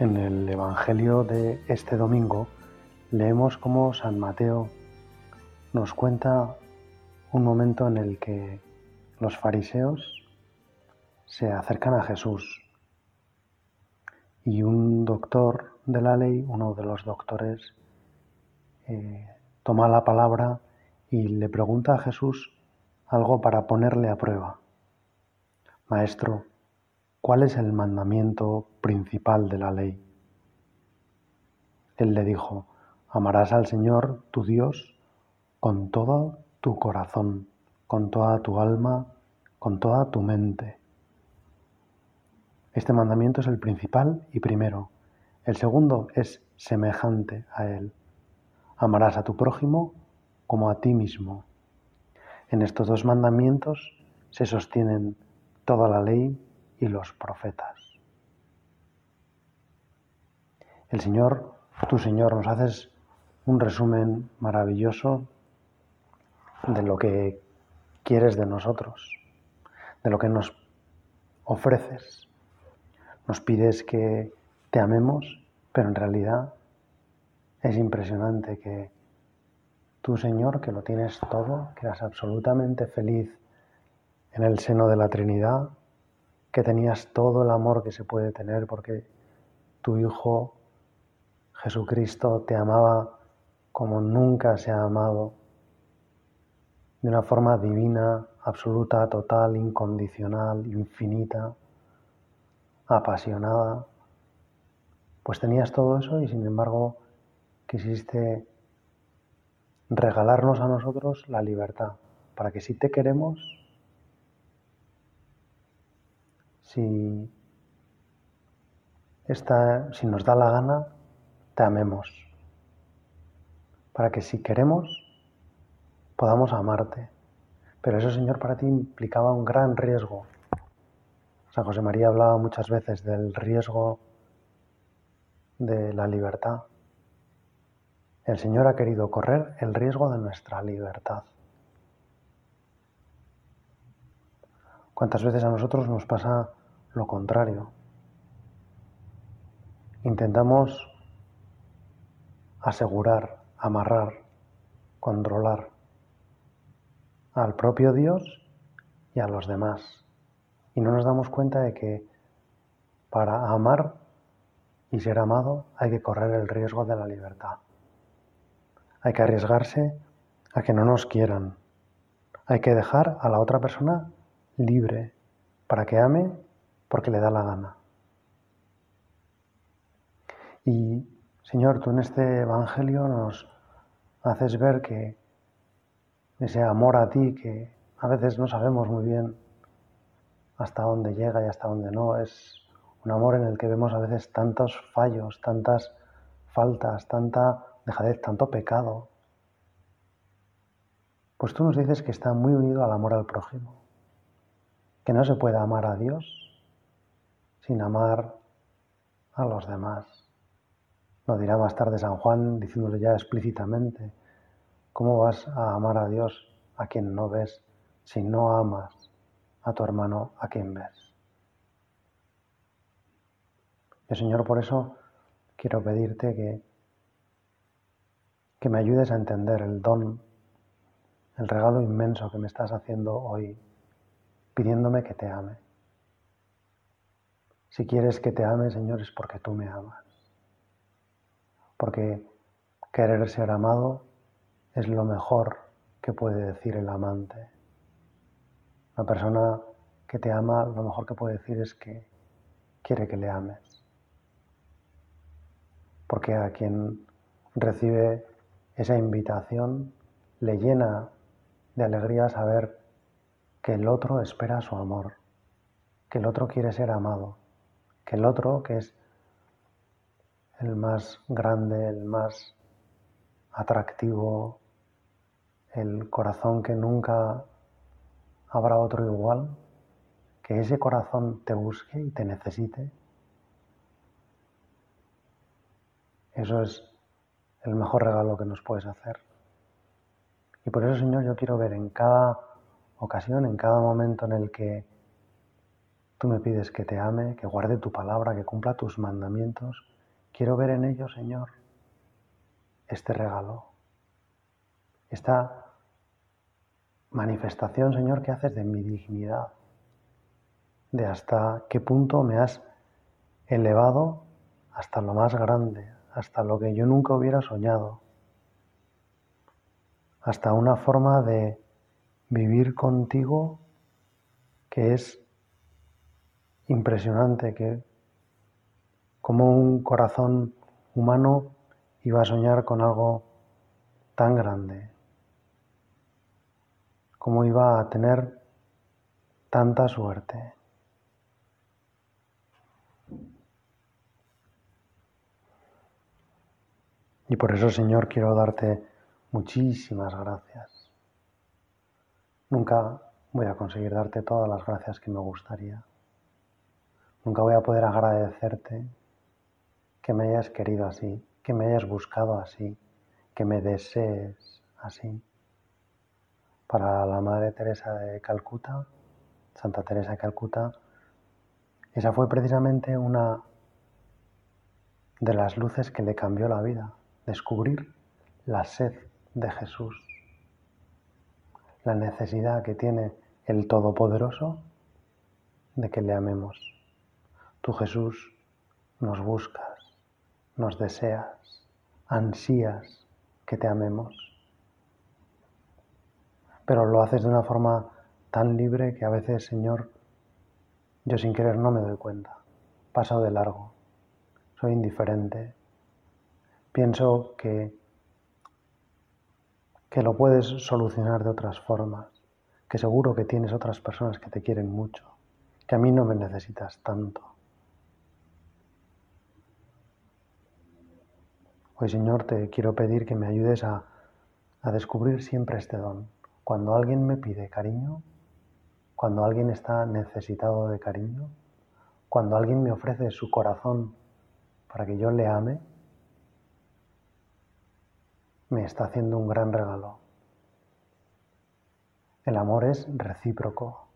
En el Evangelio de este domingo leemos cómo San Mateo nos cuenta un momento en el que los fariseos se acercan a Jesús y un doctor de la ley, uno de los doctores, eh, toma la palabra y le pregunta a Jesús algo para ponerle a prueba. Maestro, ¿cuál es el mandamiento principal de la ley? Él le dijo, amarás al Señor tu Dios con todo tu corazón, con toda tu alma, con toda tu mente. Este mandamiento es el principal y primero. El segundo es semejante a él. Amarás a tu prójimo como a ti mismo. En estos dos mandamientos se sostienen toda la ley y los profetas. El Señor, tu Señor, nos haces un resumen maravilloso de lo que quieres de nosotros, de lo que nos ofreces. Nos pides que te amemos, pero en realidad es impresionante que tú, Señor, que lo tienes todo, que eras absolutamente feliz en el seno de la Trinidad, que tenías todo el amor que se puede tener porque tu Hijo Jesucristo te amaba como nunca se ha amado, de una forma divina, absoluta, total, incondicional, infinita, apasionada. Pues tenías todo eso y sin embargo quisiste regalarnos a nosotros la libertad, para que si te queremos, si, esta, si nos da la gana, te amemos, para que si queremos, podamos amarte. Pero eso, Señor, para ti implicaba un gran riesgo. San José María hablaba muchas veces del riesgo de la libertad. El Señor ha querido correr el riesgo de nuestra libertad. ¿Cuántas veces a nosotros nos pasa lo contrario? Intentamos asegurar, amarrar, controlar al propio Dios y a los demás. Y no nos damos cuenta de que para amar y ser amado hay que correr el riesgo de la libertad. Hay que arriesgarse a que no nos quieran. Hay que dejar a la otra persona libre para que ame porque le da la gana. Y Señor, tú en este Evangelio nos haces ver que ese amor a ti que a veces no sabemos muy bien hasta dónde llega y hasta dónde no, es un amor en el que vemos a veces tantos fallos, tantas faltas, tanta dejadez, tanto pecado. Pues tú nos dices que está muy unido al amor al prójimo, que no se puede amar a Dios sin amar a los demás. Lo dirá más tarde San Juan diciéndole ya explícitamente, ¿cómo vas a amar a Dios a quien no ves si no amas a tu hermano a quien ves? Y Señor, por eso quiero pedirte que que me ayudes a entender el don, el regalo inmenso que me estás haciendo hoy, pidiéndome que te ame. Si quieres que te ame, Señor, es porque tú me amas. Porque querer ser amado es lo mejor que puede decir el amante. Una persona que te ama, lo mejor que puede decir es que quiere que le ames. Porque a quien recibe esa invitación le llena de alegría saber que el otro espera su amor, que el otro quiere ser amado, que el otro, que es el más grande, el más atractivo, el corazón que nunca habrá otro igual, que ese corazón te busque y te necesite. Eso es el mejor regalo que nos puedes hacer. Y por eso, Señor, yo quiero ver en cada ocasión, en cada momento en el que tú me pides que te ame, que guarde tu palabra, que cumpla tus mandamientos, quiero ver en ello, Señor, este regalo, esta manifestación, Señor, que haces de mi dignidad, de hasta qué punto me has elevado hasta lo más grande, hasta lo que yo nunca hubiera soñado, hasta una forma de vivir contigo que es impresionante, que como un corazón humano iba a soñar con algo tan grande, como iba a tener tanta suerte. Y por eso, Señor, quiero darte muchísimas gracias. Nunca voy a conseguir darte todas las gracias que me gustaría. Nunca voy a poder agradecerte que me hayas querido así, que me hayas buscado así, que me desees así. Para la Madre Teresa de Calcuta, Santa Teresa de Calcuta, esa fue precisamente una de las luces que le cambió la vida descubrir la sed de Jesús, la necesidad que tiene el Todopoderoso de que le amemos. Tú Jesús nos buscas, nos deseas, ansías que te amemos, pero lo haces de una forma tan libre que a veces, Señor, yo sin querer no me doy cuenta, paso de largo, soy indiferente, pienso que, que lo puedes solucionar de otras formas, que seguro que tienes otras personas que te quieren mucho, que a mí no me necesitas tanto. Hoy, Señor, te quiero pedir que me ayudes a, a descubrir siempre este don. Cuando alguien me pide cariño, cuando alguien está necesitado de cariño, cuando alguien me ofrece su corazón para que yo le ame, me está haciendo un gran regalo. El amor es recíproco,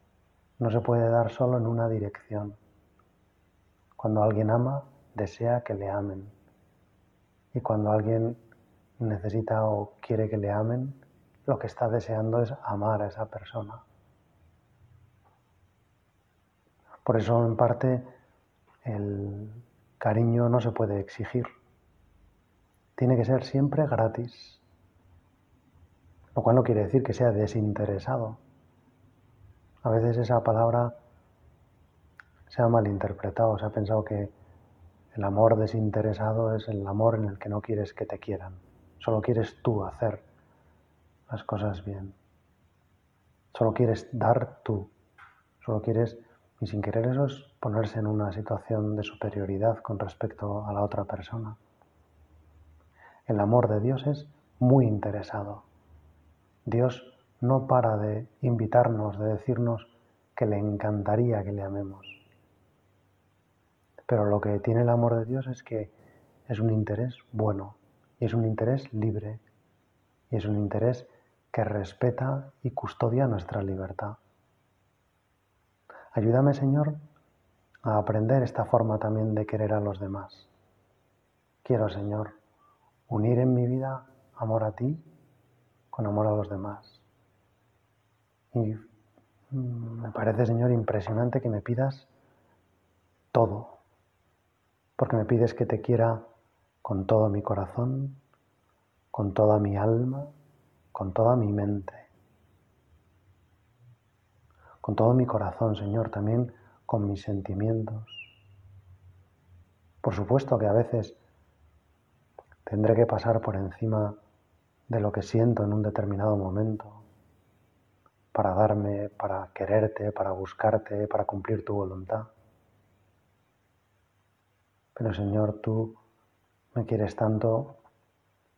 no se puede dar solo en una dirección. Cuando alguien ama, desea que le amen. Y cuando alguien necesita o quiere que le amen, lo que está deseando es amar a esa persona. Por eso, en parte, el cariño no se puede exigir tiene que ser siempre gratis. Lo cual no quiere decir que sea desinteresado. A veces esa palabra se ha malinterpretado, se ha pensado que el amor desinteresado es el amor en el que no quieres que te quieran, solo quieres tú hacer las cosas bien, solo quieres dar tú, solo quieres, y sin querer eso es ponerse en una situación de superioridad con respecto a la otra persona. El amor de Dios es muy interesado. Dios no para de invitarnos, de decirnos que le encantaría que le amemos. Pero lo que tiene el amor de Dios es que es un interés bueno, y es un interés libre, y es un interés que respeta y custodia nuestra libertad. Ayúdame, Señor, a aprender esta forma también de querer a los demás. Quiero, Señor, unir en mi vida amor a ti con amor a los demás. Y mm, me parece, Señor, impresionante que me pidas todo, porque me pides que te quiera con todo mi corazón, con toda mi alma, con toda mi mente, con todo mi corazón, Señor, también con mis sentimientos. Por supuesto que a veces Tendré que pasar por encima de lo que siento en un determinado momento. para darme, para quererte, para buscarte, para cumplir tu voluntad. Pero Señor, tú me quieres tanto,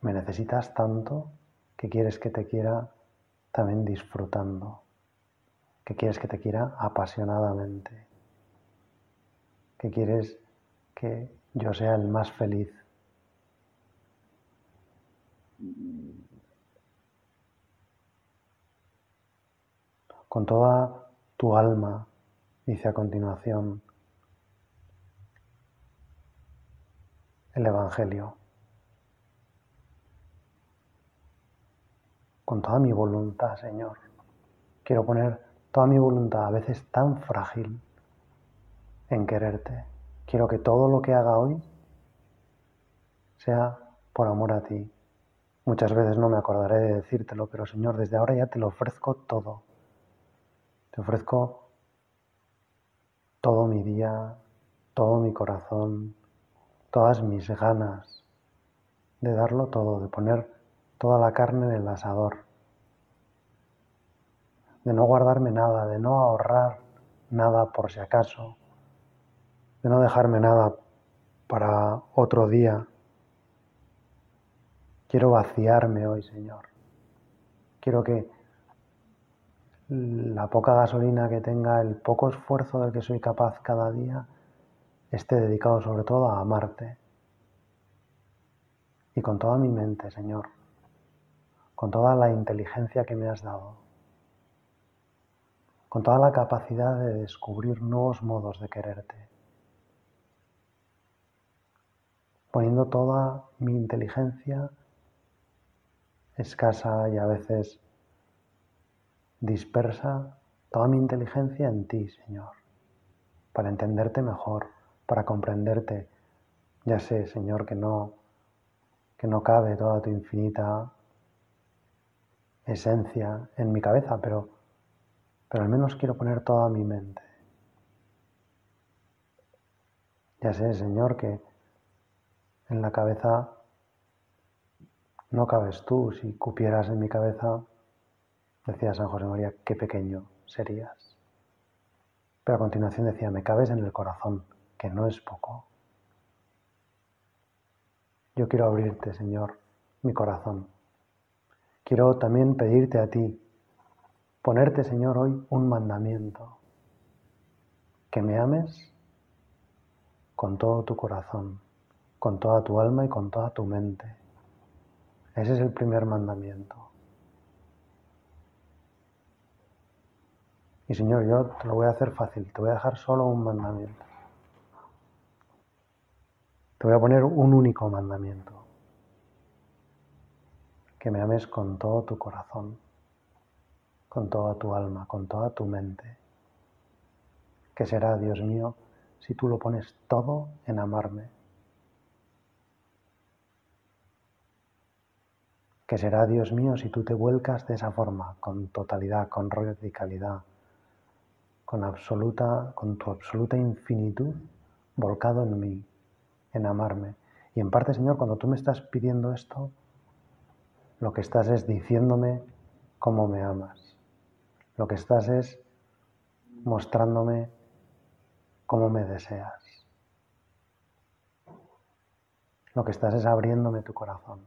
me necesitas tanto, que quieres que te quiera también disfrutando, que quieres que te quiera apasionadamente, que quieres que yo sea el más feliz. Con toda tu alma, dice a continuación el Evangelio. Con toda mi voluntad, Señor. Quiero poner toda mi voluntad, a veces tan frágil, en quererte. Quiero que todo lo que haga hoy sea por amor a ti. Muchas veces no me acordaré de decírtelo, pero Señor, desde ahora ya te lo ofrezco todo. Te ofrezco todo mi día, todo mi corazón, todas mis ganas de darlo todo, de poner toda la carne en el asador, de no guardarme nada, de no ahorrar nada por si acaso, de no dejarme nada para otro día. Quiero vaciarme hoy, Señor. Quiero que la poca gasolina que tenga, el poco esfuerzo del que soy capaz cada día, esté dedicado sobre todo a amarte. Y con toda mi mente, Señor, con toda la inteligencia que me has dado, con toda la capacidad de descubrir nuevos modos de quererte. poniendo toda mi inteligencia escasa y a veces dispersa, toda mi inteligencia en ti, Señor, para entenderte mejor, para comprenderte. Ya sé, Señor, que no que no cabe toda tu infinita esencia en mi cabeza, pero pero al menos quiero poner toda mi mente. Ya sé, Señor, que en la cabeza no cabes tú. Si cupieras en mi cabeza, decía San José María, qué pequeño serías. Pero a continuación decía, me cabes en el corazón, que no es poco. Yo quiero abrirte, Señor, mi corazón. Quiero también pedirte a ti, ponerte, Señor, hoy un mandamiento, que me ames con todo tu corazón con toda tu alma y con toda tu mente. Ese es el primer mandamiento. Y Señor, yo te lo voy a hacer fácil, te voy a dejar solo un mandamiento. Te voy a poner un único mandamiento. Que me ames con todo tu corazón, con toda tu alma, con toda tu mente. Que será, Dios mío, si tú lo pones todo en amarme que será Dios mío si tú te vuelcas de esa forma, con totalidad, con radicalidad, con absoluta, con tu absoluta infinitud volcado en mí, en amarme. Y en parte, Señor, cuando tú me estás pidiendo esto, lo que estás es diciéndome cómo me amas. Lo que estás es mostrándome cómo me deseas. Lo que estás es abriéndome tu corazón.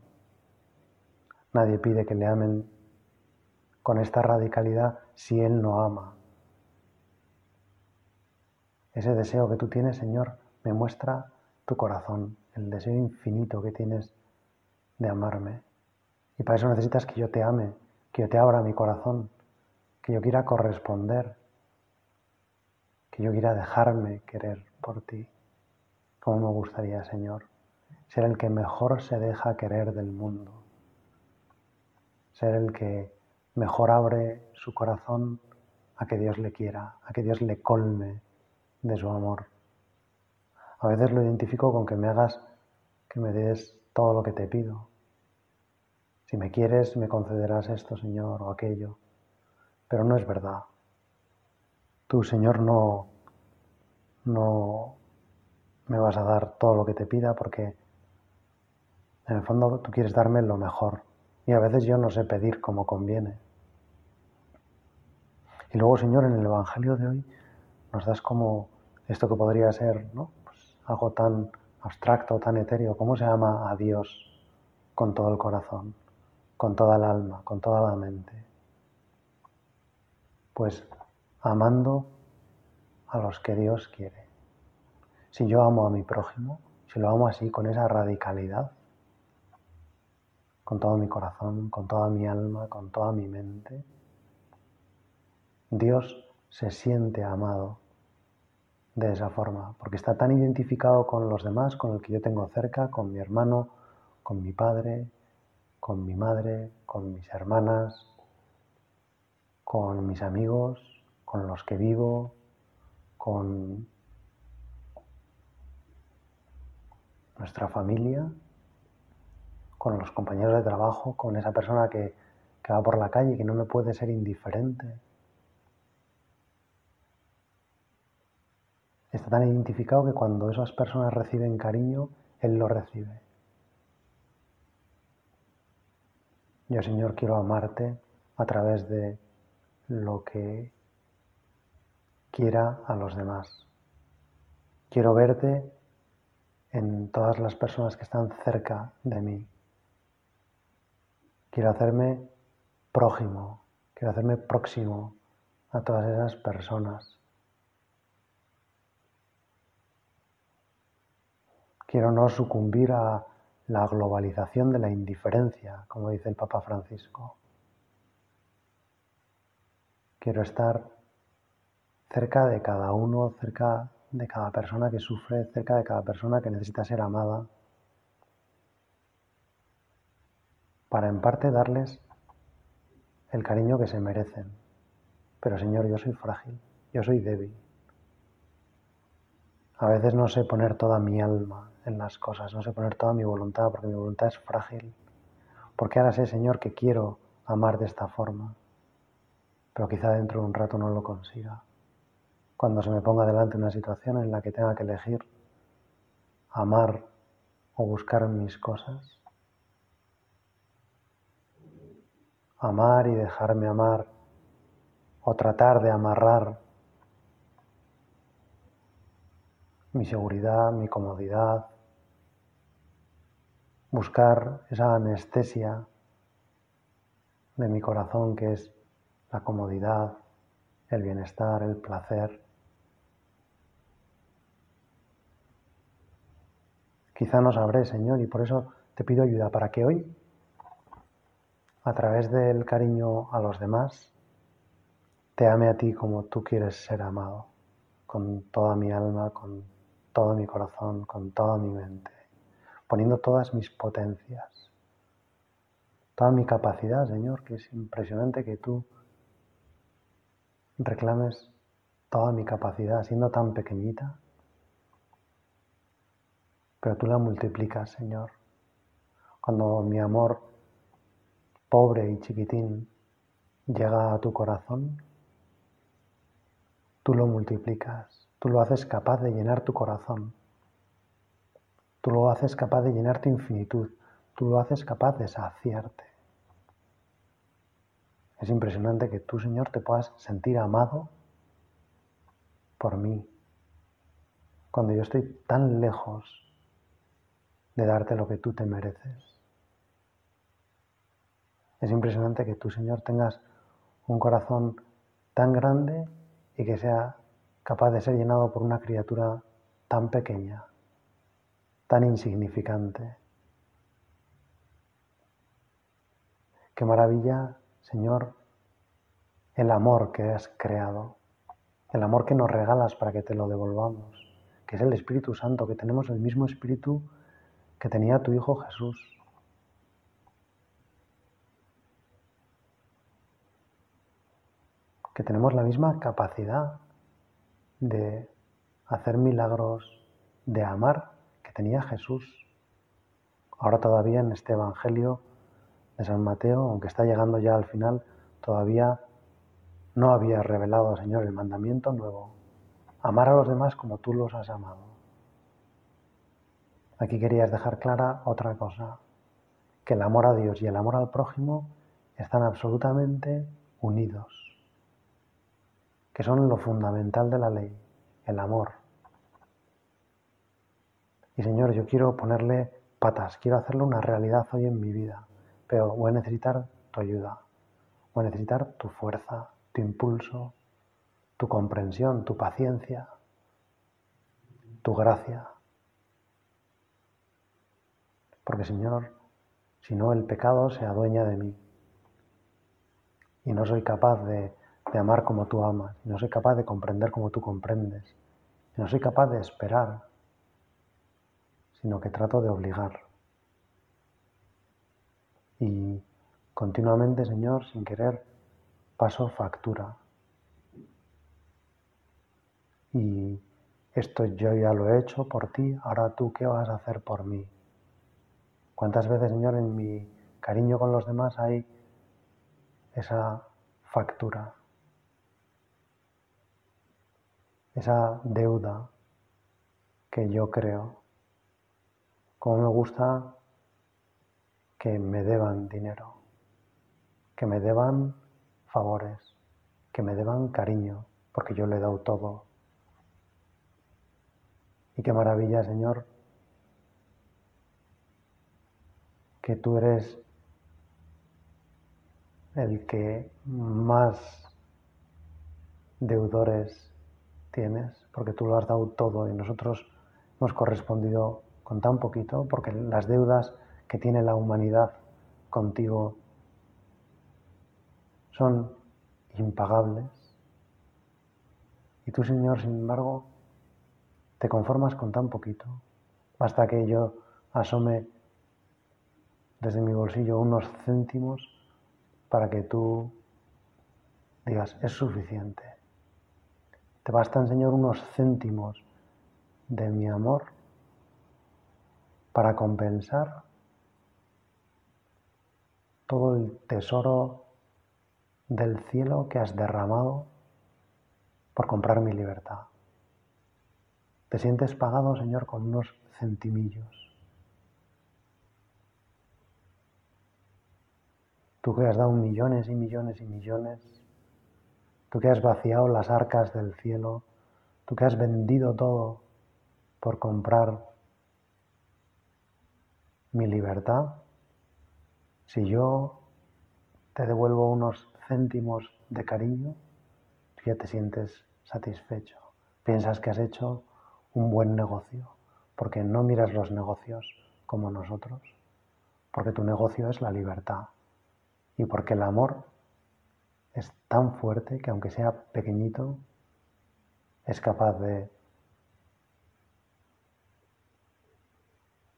Nadie pide que le amen con esta radicalidad si Él no ama. Ese deseo que tú tienes, Señor, me muestra tu corazón, el deseo infinito que tienes de amarme. Y para eso necesitas que yo te ame, que yo te abra mi corazón, que yo quiera corresponder, que yo quiera dejarme querer por ti. Como me gustaría, Señor, ser el que mejor se deja querer del mundo ser el que mejor abre su corazón a que Dios le quiera, a que Dios le colme de su amor. A veces lo identifico con que me hagas, que me des todo lo que te pido. Si me quieres, me concederás esto, Señor, o aquello. Pero no es verdad. Tú, Señor, no, no me vas a dar todo lo que te pida porque en el fondo tú quieres darme lo mejor. Y a veces yo no sé pedir como conviene. Y luego, Señor, en el Evangelio de hoy nos das como esto que podría ser ¿no? Algo tan abstracto, tan etéreo, ¿cómo se ama a Dios con todo el corazón, con toda el alma, con toda la mente? Pues amando a los que Dios quiere. Si yo amo a mi prójimo, si lo amo así, con esa radicalidad, con todo mi corazón, con toda mi alma, con toda mi mente, Dios se siente amado de esa forma, porque está tan identificado con los demás, con el que yo tengo cerca, con mi hermano, con mi padre, con mi madre, con mis hermanas, con mis amigos, con los que vivo, con nuestra familia, con los compañeros de trabajo, con esa persona que, que va por la calle que no me puede ser indiferente. Está tan identificado que cuando esas personas reciben cariño, Él lo recibe. Yo, Señor, quiero amarte a través de lo que quiera a los demás. Quiero verte en todas las personas que están cerca de mí. Quiero hacerme prójimo, quiero hacerme próximo a todas esas personas. Quiero no sucumbir a la globalización de la indiferencia, como dice el Papa Francisco. Quiero estar cerca de cada uno, cerca de cada persona que sufre, cerca de cada persona que necesita ser amada, para en parte darles el cariño que se merecen. Pero Señor, yo soy frágil, yo soy débil. A veces no sé poner toda mi alma en las cosas, no sé poner toda mi voluntad porque mi voluntad es frágil. Porque ahora sé, Señor, que quiero amar de esta forma, pero quizá dentro de un rato no lo consiga cuando se me ponga delante una situación en la que tenga que elegir amar o buscar mis cosas, amar y dejarme amar o tratar de amarrar mi seguridad, mi comodidad, buscar esa anestesia de mi corazón que es la comodidad, el bienestar, el placer. Quizá no sabré, Señor, y por eso te pido ayuda para que hoy, a través del cariño a los demás, te ame a ti como tú quieres ser amado, con toda mi alma, con todo mi corazón, con toda mi mente, poniendo todas mis potencias, toda mi capacidad, Señor, que es impresionante que tú reclames toda mi capacidad siendo tan pequeñita pero tú la multiplicas, Señor. Cuando mi amor pobre y chiquitín llega a tu corazón, tú lo multiplicas, tú lo haces capaz de llenar tu corazón, tú lo haces capaz de llenar tu infinitud, tú lo haces capaz de saciarte. Es impresionante que tú, Señor, te puedas sentir amado por mí, cuando yo estoy tan lejos de darte lo que tú te mereces. Es impresionante que tú, Señor, tengas un corazón tan grande y que sea capaz de ser llenado por una criatura tan pequeña, tan insignificante. Qué maravilla, Señor, el amor que has creado, el amor que nos regalas para que te lo devolvamos, que es el Espíritu Santo, que tenemos el mismo Espíritu que tenía tu Hijo Jesús. Que tenemos la misma capacidad de hacer milagros, de amar que tenía Jesús. Ahora todavía en este Evangelio de San Mateo, aunque está llegando ya al final, todavía no había revelado, Señor, el mandamiento nuevo. Amar a los demás como tú los has amado. Aquí querías dejar clara otra cosa, que el amor a Dios y el amor al prójimo están absolutamente unidos. Que son lo fundamental de la ley, el amor. Y Señor, yo quiero ponerle patas, quiero hacerlo una realidad hoy en mi vida, pero voy a necesitar tu ayuda, voy a necesitar tu fuerza, tu impulso, tu comprensión, tu paciencia, tu gracia. Porque Señor, si no el pecado se adueña de mí y no soy capaz de, amar como tú amas, no soy capaz de comprender como tú comprendes, no soy capaz de esperar, sino que trato de obligar. Y continuamente, Señor, sin querer, paso factura. Y esto yo ya lo he hecho por ti, ahora tú qué vas a hacer por mí. ¿Cuántas veces, Señor, en mi cariño con los demás hay esa factura, esa deuda que yo creo. Como me gusta que me deban dinero, que me deban favores, que me deban cariño, porque yo le he dado todo. Y qué maravilla, Señor, que tú eres el que más deudores tienes, porque tú lo has dado todo y nosotros hemos correspondido con tan poquito, porque las deudas que tiene la humanidad contigo son impagables. Y tú, Señor, sin embargo, te conformas con tan poquito. Basta que yo asome desde mi bolsillo unos céntimos para que tú digas, es suficiente. Te bastan, Señor, unos céntimos de mi amor para compensar todo el tesoro del cielo que has derramado por comprar mi libertad. Te sientes pagado, Señor, con unos centimillos. Tú que has dado millones y millones y millones, tú que has vaciado las arcas del cielo, tú que has vendido todo por comprar mi libertad, si yo te devuelvo unos céntimos de cariño, ya te sientes satisfecho. Piensas que has hecho un buen negocio, porque no miras los negocios como nosotros, porque tu negocio es la libertad y porque el amor es tan fuerte que aunque sea pequeñito, es capaz de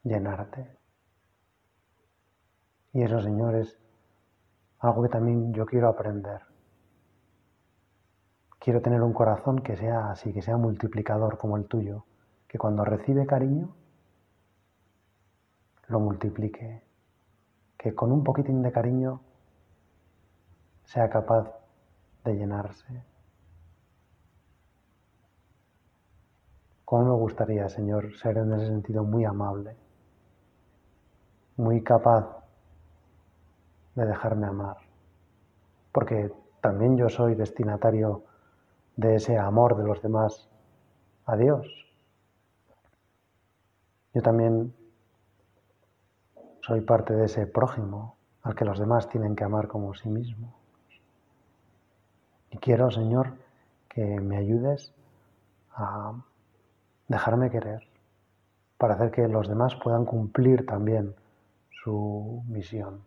llenarte. Y eso, Señor, es algo que también yo quiero aprender. Quiero tener un corazón que sea así, que sea multiplicador como el tuyo, que cuando recibe cariño, lo multiplique, que con un poquitín de cariño sea capaz de llenarse. ¿Cómo me gustaría, Señor, ser en ese sentido muy amable, muy capaz de dejarme amar? Porque también yo soy destinatario de ese amor de los demás a Dios. Yo también soy parte de ese prójimo al que los demás tienen que amar como sí mismo. Y quiero, Señor, que me ayudes a dejarme querer para hacer que los demás puedan cumplir también su misión.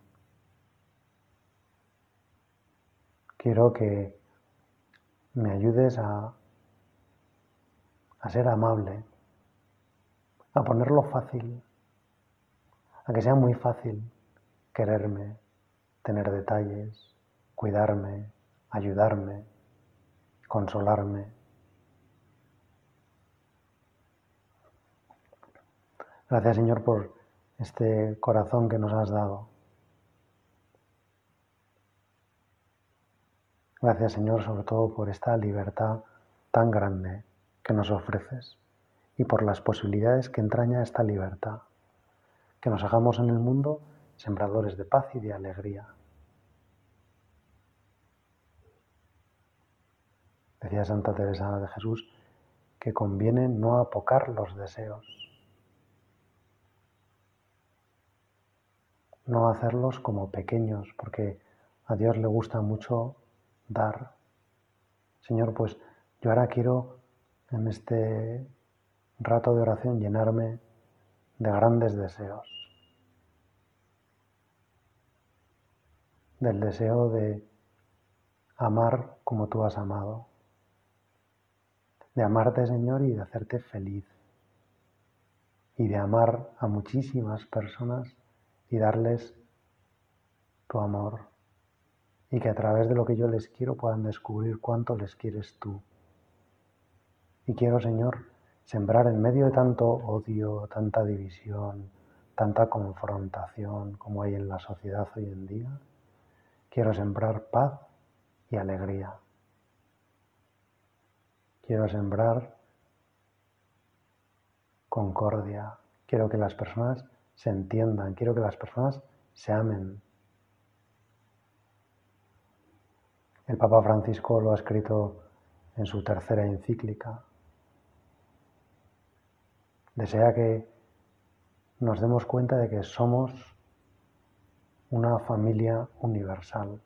Quiero que me ayudes a, a ser amable, a ponerlo fácil, a que sea muy fácil quererme, tener detalles, cuidarme, ayudarme, consolarme. Gracias Señor por este corazón que nos has dado. Gracias Señor sobre todo por esta libertad tan grande que nos ofreces y por las posibilidades que entraña esta libertad. Que nos hagamos en el mundo sembradores de paz y de alegría. Decía Santa Teresa de Jesús que conviene no apocar los deseos, no hacerlos como pequeños, porque a Dios le gusta mucho dar. Señor, pues yo ahora quiero en este rato de oración llenarme de grandes deseos. Del deseo de amar como tú has amado. De amarte, Señor, y de hacerte feliz. Y de amar a muchísimas personas y darles tu amor. Y que a través de lo que yo les quiero puedan descubrir cuánto les quieres tú. Y quiero, Señor, sembrar en medio de tanto odio, tanta división, tanta confrontación como hay en la sociedad hoy en día, quiero sembrar paz y alegría. Quiero sembrar concordia. Quiero que las personas se entiendan. Quiero que las personas se amen. El Papa Francisco lo ha escrito en su tercera encíclica, desea que nos demos cuenta de que somos una familia universal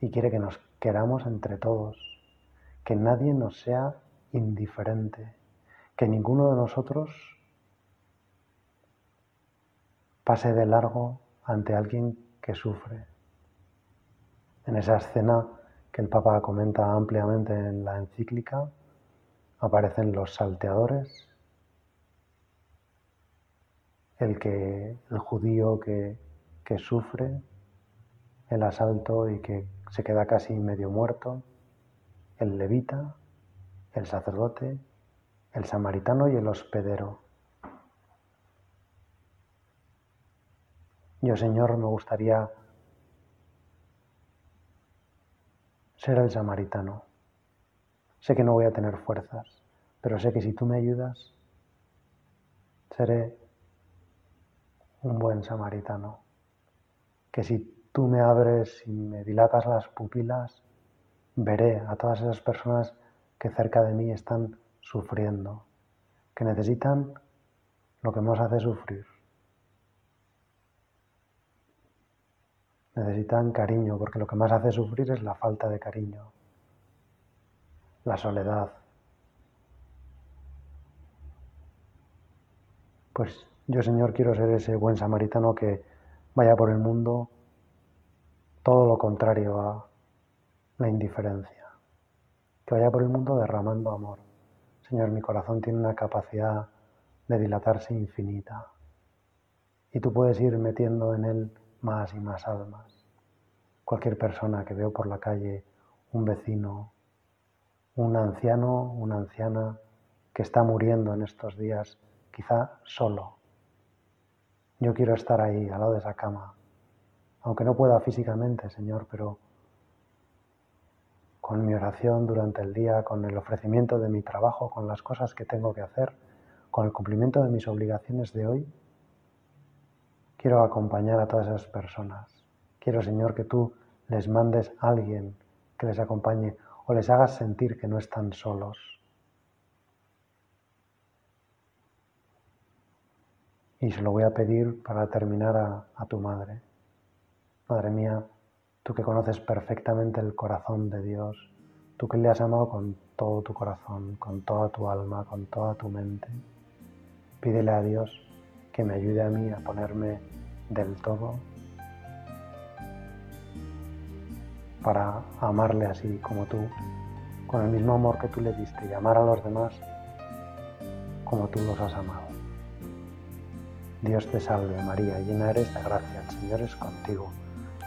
y quiere que nos queramos entre todos, que nadie nos sea indiferente, que ninguno de nosotros pase de largo ante alguien que sufre. En esa escena que el Papa comenta ampliamente en la encíclica, aparecen los salteadores el que el judío que, que sufre el asalto y que se queda casi medio muerto, el levita, el sacerdote, el samaritano y el hospedero. Yo, Señor, me gustaría ser el samaritano. Sé que no voy a tener fuerzas, pero sé que si tú me ayudas, seré un buen samaritano, que si tú me abres y me dilatas las pupilas, veré a todas esas personas que cerca de mí están sufriendo, que necesitan lo que nos hace sufrir. Necesitan cariño, porque lo que más hace sufrir es la falta de cariño, la soledad. Pues yo, Señor, quiero ser ese buen samaritano que vaya por el mundo todo lo contrario a la indiferencia, que vaya por el mundo derramando amor. Señor, mi corazón tiene una capacidad de dilatarse infinita y tú puedes ir metiendo en él más y más almas. Cualquier persona que veo por la calle, un vecino, un anciano, una anciana que está muriendo en estos días, quizá solo, yo quiero estar ahí, al lado de esa cama, aunque no pueda físicamente, Señor, pero con mi oración durante el día, con el ofrecimiento de mi trabajo, con las cosas que tengo que hacer, con el cumplimiento de mis obligaciones de hoy, quiero acompañar a todas esas personas. Quiero, Señor, que tú les mandes a alguien que les acompañe o les hagas sentir que no están solos. Y se lo voy a pedir para terminar a, tu madre. Madre mía, tú que conoces perfectamente el corazón de Dios, tú que le has amado con todo tu corazón, con toda tu alma, con toda tu mente, pídele a Dios que me ayude a mí a ponerme del todo para amarle así como tú, con el mismo amor que tú le diste y amar a los demás como tú los has amado. Dios te salve María, llena eres de gracia, el Señor es contigo.